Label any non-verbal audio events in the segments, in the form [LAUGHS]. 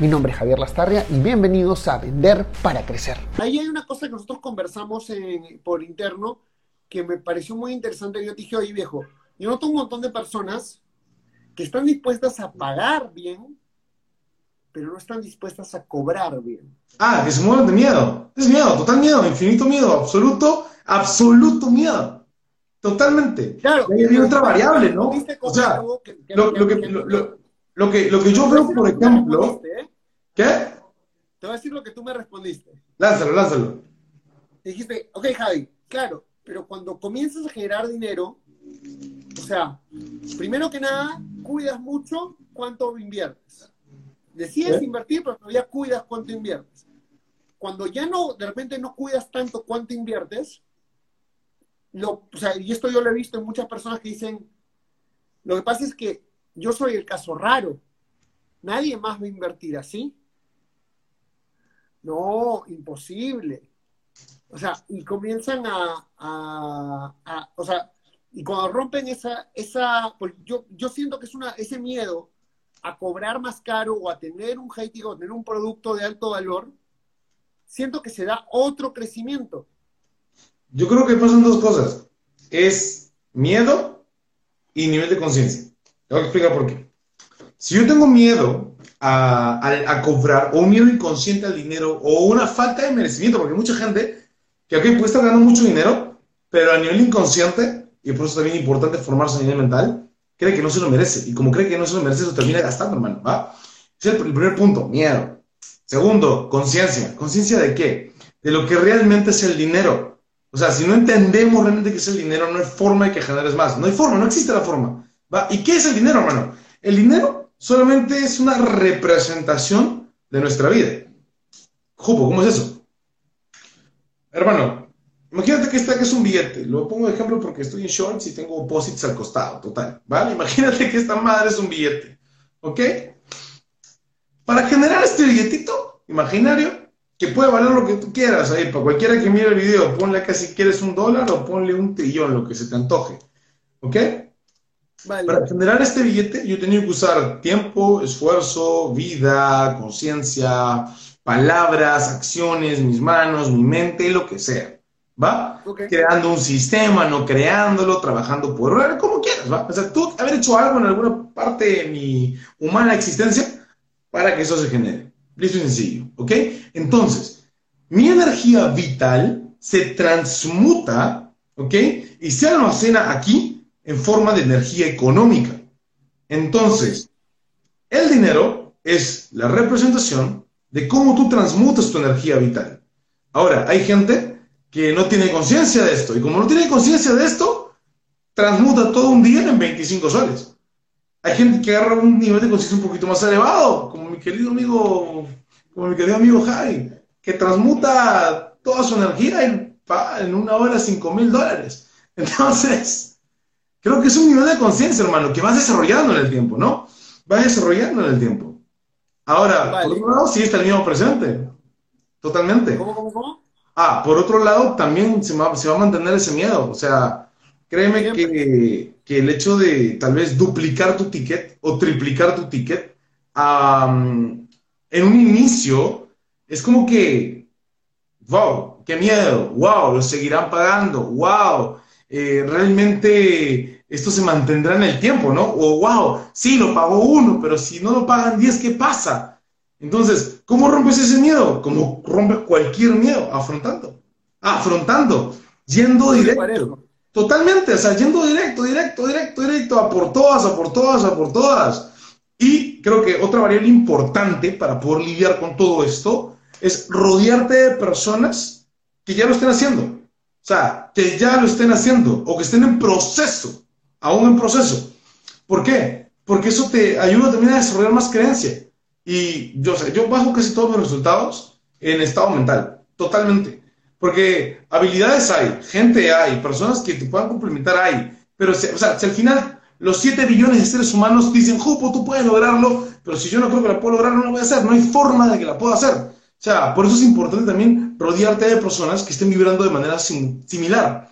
Mi nombre es Javier Lastarria y bienvenidos a Vender para Crecer. Ahí hay una cosa que nosotros conversamos por interno que me pareció muy interesante. Yo te dije, oye viejo, yo noto un montón de personas que están dispuestas a pagar bien, pero no están dispuestas a cobrar bien. Ah, que se mueven de miedo. Es miedo, total miedo, infinito miedo, absoluto, absoluto miedo. Totalmente. Claro. hay otra variable, ¿no? O sea, lo, que, lo que, lo que yo veo, por ejemplo. ¿eh? ¿Qué? Te voy a decir lo que tú me respondiste. Lázalo, lázalo. Dijiste, ok, Javi, claro, pero cuando comienzas a generar dinero, o sea, primero que nada, cuidas mucho cuánto inviertes. Decides invertir, pero todavía cuidas cuánto inviertes. Cuando ya no, de repente no cuidas tanto cuánto inviertes, lo, o sea, y esto yo lo he visto en muchas personas que dicen, lo que pasa es que yo soy el caso raro. Nadie más va a invertir así. No, imposible. O sea, y comienzan a, o sea, y cuando rompen esa, esa, pues yo, yo siento que es una, ese miedo a cobrar más caro o a tener un high o tener un producto de alto valor, siento que se da otro crecimiento. Yo creo que pasan dos cosas. Es miedo y nivel de conciencia. Te voy a explicar por qué. Si yo tengo miedo a, a, cobrar, o un miedo inconsciente al dinero, o una falta de merecimiento, porque hay mucha gente que aquí puede estar ganando mucho dinero, pero a nivel inconsciente, y por eso también es importante formarse a nivel mental, cree que no se lo merece. Y como cree que no se lo merece, se termina gastando, hermano. ¿va? Ese es el primer punto, miedo. Segundo, conciencia. ¿Conciencia de qué? De lo que realmente es el dinero. O sea, si no entendemos realmente qué es el dinero, no hay forma de que generes más. No hay forma, no existe la forma. ¿Y qué es el dinero, hermano? El dinero solamente es una representación de nuestra vida. Jupo, ¿cómo es eso? Hermano, imagínate que este es un billete. Lo pongo de ejemplo porque estoy en shorts y tengo opósitos al costado, total. ¿Vale? Imagínate que esta madre es un billete. ¿Ok? Para generar este billetito imaginario, que puede valer lo que tú quieras ahí, para cualquiera que mire el video, ponle acá si quieres un dólar o ponle un trillón, lo que se te antoje. ¿Ok? Para generar este billete yo tenía que usar tiempo, esfuerzo, vida, conciencia, palabras, acciones, mis manos, mi mente, lo que sea. ¿Va? Creando un sistema, no creándolo, trabajando por como quieras, ¿va? O sea, tú haber hecho algo en alguna parte de mi humana existencia para que eso se genere. Listo y sencillo, ¿ok? Entonces, mi energía vital se transmuta, ¿ok? Y se almacena aquí en forma de energía económica. Entonces, el dinero es la representación de cómo tú transmutas tu energía vital. Ahora, hay gente que no tiene conciencia de esto y como no tiene conciencia de esto, transmuta todo un día en 25 soles. Hay gente que agarra un nivel de conciencia un poquito más elevado, como mi querido amigo, como mi querido amigo Javi, que transmuta toda su energía en, en una hora 5 mil dólares. [LAUGHS] Entonces, Creo que es un nivel de conciencia, hermano, que vas desarrollando en el tiempo, ¿no? Vas desarrollando en el tiempo. Ahora, por otro lado, sí está el mismo presente. Totalmente. ¿Cómo, cómo, cómo? Ah, por otro lado, también se va, se va a mantener ese miedo. O sea, créeme que, que, el hecho de tal vez duplicar tu ticket o triplicar tu ticket en un inicio es como que, wow, qué miedo, wow, lo seguirán pagando, wow, eh, realmente esto se mantendrá en el tiempo, ¿no? O, wow, sí, lo pagó uno, pero si no lo pagan 10, ¿qué pasa? Entonces, ¿cómo rompes ese miedo? Como rompes cualquier miedo, afrontando. Afrontando, yendo directo. Totalmente, o sea, yendo directo, directo, directo, directo, a por todas, a por todas, a por todas. Y creo que otra variable importante para poder lidiar con todo esto es rodearte de personas que ya lo estén haciendo. O sea, que ya lo estén haciendo o que estén en proceso, aún en proceso. ¿Por qué? Porque eso te ayuda también a desarrollar más creencia. Y yo, sé, yo bajo casi todos mis resultados en estado mental, totalmente. Porque habilidades hay, gente hay, personas que te puedan complementar hay. Pero, o sea, si al final los 7 billones de seres humanos dicen, Jupo, tú puedes lograrlo, pero si yo no creo que la puedo lograr, no lo voy a hacer. No hay forma de que la pueda hacer. O sea, por eso es importante también rodearte de personas que estén vibrando de manera similar.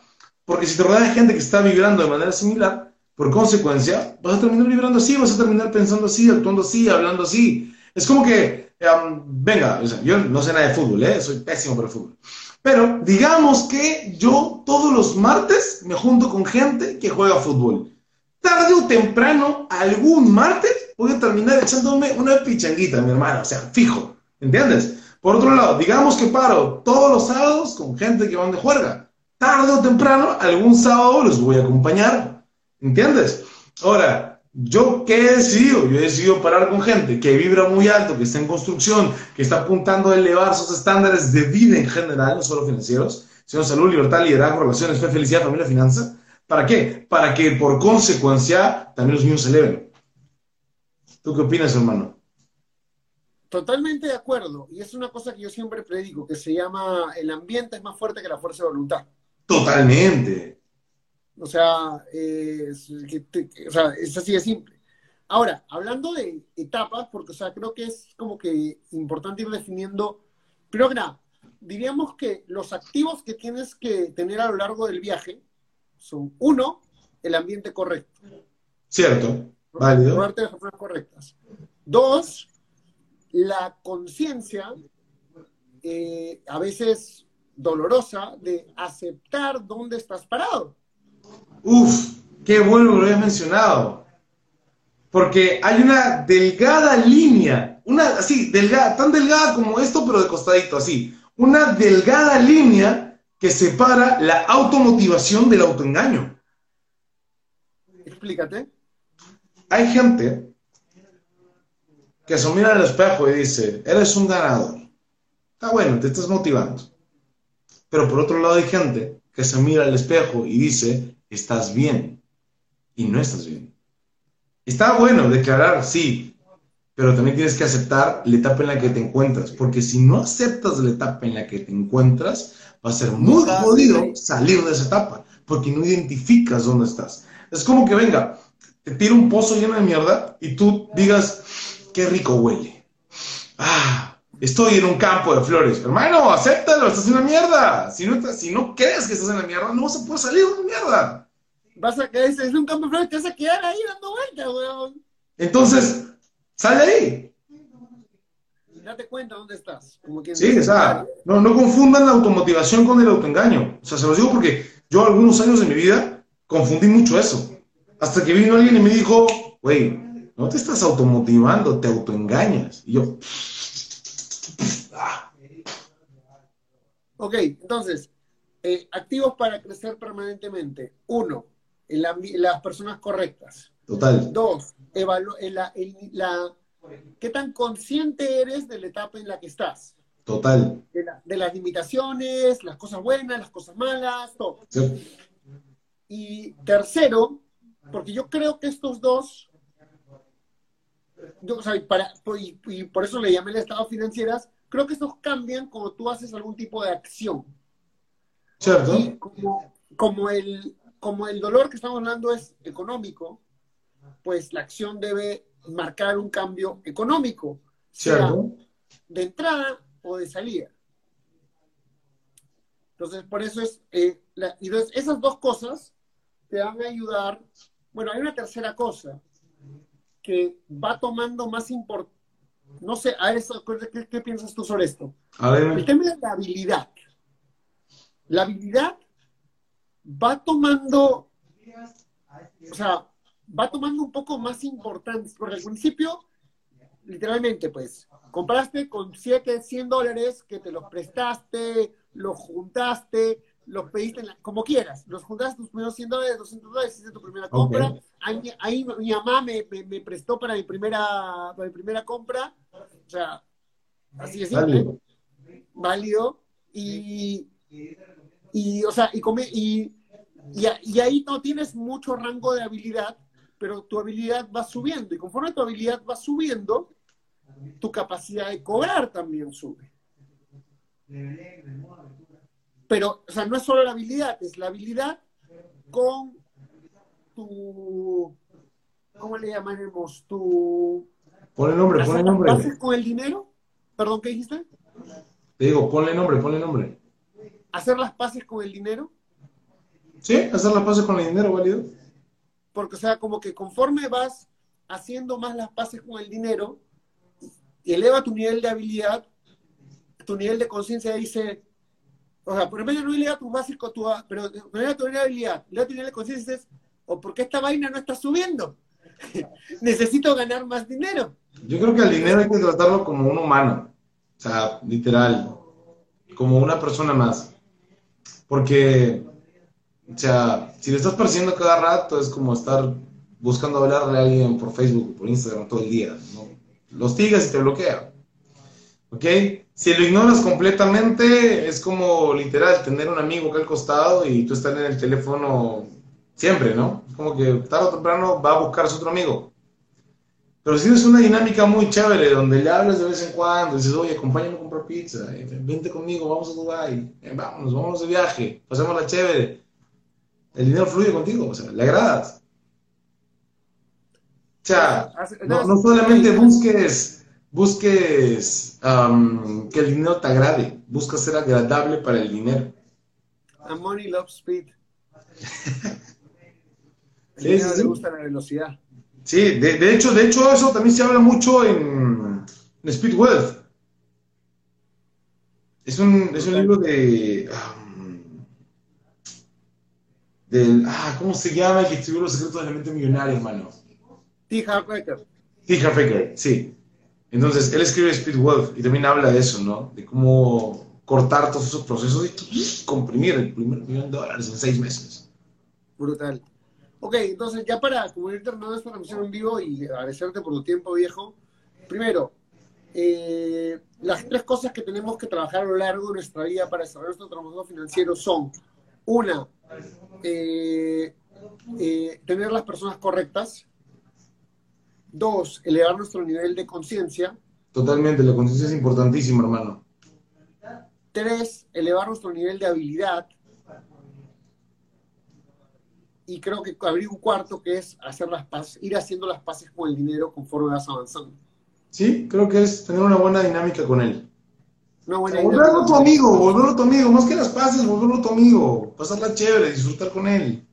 Porque si te rodeas de gente que está vibrando de manera similar, por consecuencia, vas a terminar vibrando así, vas a terminar pensando así, actuando así, hablando así. Es como que, um, venga, yo no sé nada de fútbol, ¿eh? soy pésimo para el fútbol. Pero digamos que yo todos los martes me junto con gente que juega fútbol. Tarde o temprano, algún martes, voy a terminar echándome una pichanguita, mi hermano. O sea, fijo, ¿entiendes? Por otro lado, digamos que paro todos los sábados con gente que van de juerga. Tarde o temprano, algún sábado los voy a acompañar. ¿Entiendes? Ahora, ¿yo qué he decidido? Yo he decidido parar con gente que vibra muy alto, que está en construcción, que está apuntando a elevar sus estándares de vida en general, no solo financieros, sino salud, libertad, liderazgo, relaciones, fe, felicidad, familia, finanza. ¿Para qué? Para que por consecuencia también los míos se eleven. ¿Tú qué opinas, hermano? Totalmente de acuerdo. Y es una cosa que yo siempre predico, que se llama el ambiente es más fuerte que la fuerza de voluntad. Totalmente. O sea, es, o sea, es así de simple. Ahora, hablando de etapas, porque o sea, creo que es como que importante ir definiendo, que nada, diríamos que los activos que tienes que tener a lo largo del viaje son, uno, el ambiente correcto. Cierto, válido. las personas correctas. Dos, la conciencia, eh, a veces dolorosa, de aceptar dónde estás parado. Uf, qué bueno que lo hayas mencionado. Porque hay una delgada línea, una así, delgada, tan delgada como esto, pero de costadito, así. Una delgada línea que separa la automotivación del autoengaño. Explícate. Hay gente que se mira al espejo y dice, eres un ganador. Está bueno, te estás motivando. Pero por otro lado hay gente que se mira al espejo y dice, estás bien y no estás bien. Está bueno declarar, sí, pero también tienes que aceptar la etapa en la que te encuentras, porque si no aceptas la etapa en la que te encuentras, va a ser muy jodido salir de esa etapa, porque no identificas dónde estás. Es como que venga, te tira un pozo lleno de mierda y tú digas, qué rico huele. Ah, estoy en un campo de flores. Hermano, acéptalo, estás en la mierda. Si no, si no crees que estás en la mierda, no vas a poder salir de la mierda vas a es un campo de flores, te vas a quedar ahí dando vueltas, weón. Entonces, sale ahí. Date cuenta dónde estás. sí, o sea, no, no confundan la automotivación con el autoengaño. O sea, se los digo porque yo algunos años de mi vida confundí mucho eso. Hasta que vino alguien y me dijo, güey, no te estás automotivando, te autoengañas. Y yo... Ah. Ok, entonces, eh, activos para crecer permanentemente. Uno, las personas correctas. Total. Dos, la, ¿qué tan consciente eres de la etapa en la que estás? Total. De, las limitaciones, las cosas buenas, las cosas malas, todo. Y tercero, porque yo creo que estos dos, y, por eso le llamé el estado financieras, creo que estos cambian cuando tú haces algún tipo de acción. ¿Cierto? Y como el, como el dolor que estamos hablando es económico, pues la acción debe marcar un cambio económico, sea de entrada o de salida. Entonces, por eso es, eh, entonces esas dos cosas te van a ayudar. Bueno, hay una tercera cosa que va tomando más importancia. No sé, a eso, ¿qué, ¿qué, piensas tú sobre esto? El tema de la habilidad. La habilidad va tomando, o sea, va tomando un poco más importancia, porque al principio, literalmente, pues, compraste con 7, 100 dólares que te los prestaste, los juntaste, los pediste, como quieras, los juntaste tus primeros 100 dólares, 200 dólares, hiciste tu primera compra, ahí, mi mamá me, prestó para mi primera, para mi primera compra, o sea, así es simple, válido, y, y, o sea, y, come, y y, ahí no tienes mucho rango de habilidad, pero tu habilidad va subiendo. Y conforme tu habilidad va subiendo, tu capacidad de cobrar también sube. Pero, o sea, no es solo la habilidad, es la habilidad con tu, ¿cómo le llamaremos? Tu... Ponle nombre, ponle nombre. ¿Haces con el dinero? Perdón, ¿qué dijiste? Te digo, ponle nombre, ponle nombre. ¿Hacer las paces con el dinero? Sí, hacer las paces con el dinero, válido. Porque, o sea, como que conforme vas haciendo más las paces con el dinero, y eleva tu nivel de habilidad, tu nivel de conciencia dice, o sea, por ejemplo, no eleva tu básico, tu, pero eleva tu habilidad, tu nivel de conciencia dices, o porque esta vaina no está subiendo. [LAUGHS] Necesito ganar más dinero. Yo creo que el dinero hay que tratarlo como un humano, o sea, literal, como una persona más. Porque, o sea, si le estás persiguiendo cada rato, es como estar buscando hablarle a alguien por Facebook por Instagram todo el día. ¿no? Los tigas y te bloquea. ¿Ok? Si lo ignoras completamente, es como literal tener un amigo que al costado y tú estás en el teléfono siempre, ¿no? Como que tarde o temprano va a buscar a su otro amigo. Pero si es una dinámica muy chévere, donde le hablas de vez en cuando, dices, oye, acompáñame a comprar pizza, eh, vente conmigo, vamos a Dubai, eh, vámonos, vamos de viaje, pasemos la chévere. El dinero fluye contigo, o sea, le agradas. O sea, no, no solamente busques, busques que el dinero te agrade, busca ser agradable para el dinero. A money loves speed. [LAUGHS] sí, sí, le gusta la velocidad. Sí, de, hecho, de hecho, eso también se habla mucho en, Speed Wealth. Es un, es un libro de. ah, ¿Cómo se llama el que escribió Los secretos de la mente millonaria, hermano? T. Harfaker. T. Harfaker, sí. Entonces, él escribe Speed y también habla de eso, ¿no? De cómo cortar todos esos procesos y comprimir el primer millón de dólares en seis meses. Brutal. Ok, entonces ya para como ir terminando esta transmisión en vivo y agradecerte por tu tiempo, viejo. Primero, eh, las tres cosas que tenemos que trabajar a lo largo de nuestra vida para desarrollar nuestro trabajo financiero son, una, eh, eh, tener las personas correctas. Dos, elevar nuestro nivel de conciencia. Totalmente, la conciencia es importantísima, hermano. Tres, elevar nuestro nivel de habilidad y creo que abrir un cuarto que es hacer las paces, ir haciendo las paces con el dinero conforme vas avanzando. Sí, creo que es tener una buena dinámica con él. Una buena volverlo tu amigo, volverlo tu amigo, más que las paces, volverlo tu amigo, pasarla chévere, disfrutar con él,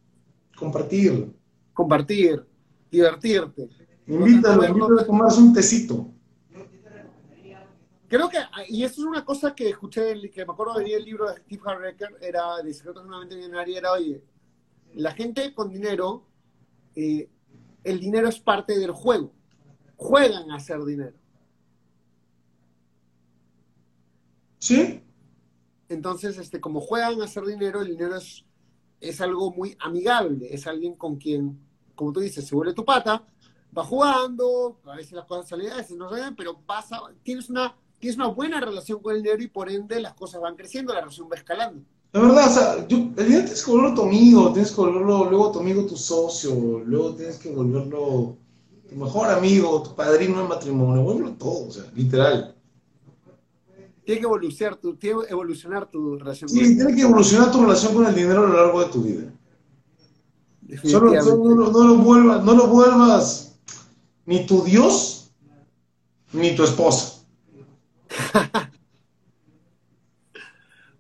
compartir. Compartir, divertirte. Invítalo, invítalo a tomarse un tecito. Creo que, y esto es una cosa que escuché, que me acuerdo de el libro de Steve Harrecker, era de Secretos de una mente millonaria, era, oye, la gente con dinero, eh, el dinero es parte del juego. Juegan a hacer dinero. Sí. Entonces, este, como juegan a hacer dinero, el dinero es, es algo muy amigable. Es alguien con quien, como tú dices, se vuelve tu pata, va jugando, a veces las cosas salen, a veces no salen, pero pasa, tienes una, tienes una buena relación con el dinero y por ende las cosas van creciendo, la relación va escalando. La verdad, o sea, el dinero tienes que volverlo tu amigo, tienes que volverlo luego tu amigo tu socio, luego tienes que volverlo tu mejor amigo, tu padrino de matrimonio, vuelvo todo, o sea, literal. Tiene que evolucionar tu, tiene que evolucionar tu relación sí, con Sí, tiene que evolucionar tu relación con el dinero a lo largo de tu vida. Solo, no, no, lo vuelvas, no lo vuelvas ni tu Dios ni tu esposa.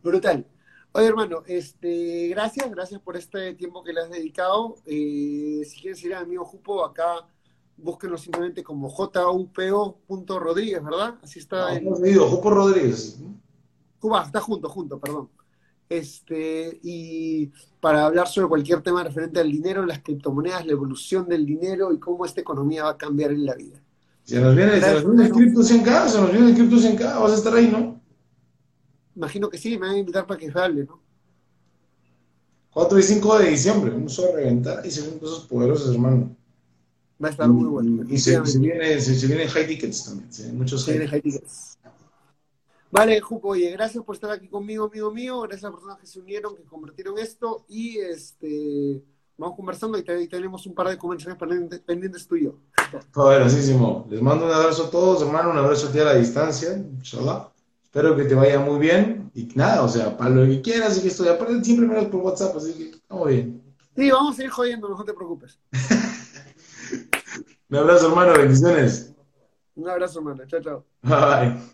Brutal. Oye, hermano, este, gracias, gracias por este tiempo que le has dedicado. Eh, si quieres ir al amigo Jupo, acá búsquenlo simplemente como jupo.rodríguez, ¿verdad? Así está. No, en... Jupo Rodríguez. Cuba, está junto, junto, perdón. Este, y para hablar sobre cualquier tema referente al dinero, las criptomonedas, la evolución del dinero y cómo esta economía va a cambiar en la vida. Se nos viene, se nos viene el cripto 100K, se nos viene el cripto 100K, vas a estar ahí, ¿no? Imagino que sí, me van a invitar para que hable, ¿no? 4 y 5 de diciembre, vamos a reventar y se vienen cosas poderosas, hermano. Va a estar muy bueno. Y se, se, viene, se, vienen high tickets también, se muchos high, high tickets. Vale, Jupo, oye, gracias por estar aquí conmigo, amigo mío. Gracias a las personas que se unieron, que convirtieron esto. Y este vamos conversando y, tenemos un par de conversaciones pendientes, pendientes tú y yo. Les mando un abrazo a todos, hermano, un abrazo a ti a la distancia, inshallah. Espero que te vaya muy bien y nada, o sea, para lo que quieras y que estoy, aparte siempre me das por WhatsApp, así que estamos bien. Sí, vamos a ir jodiendo, no te preocupes. [LAUGHS] Un abrazo, hermano, bendiciones. Un abrazo, hermano. Chao, chao. Bye.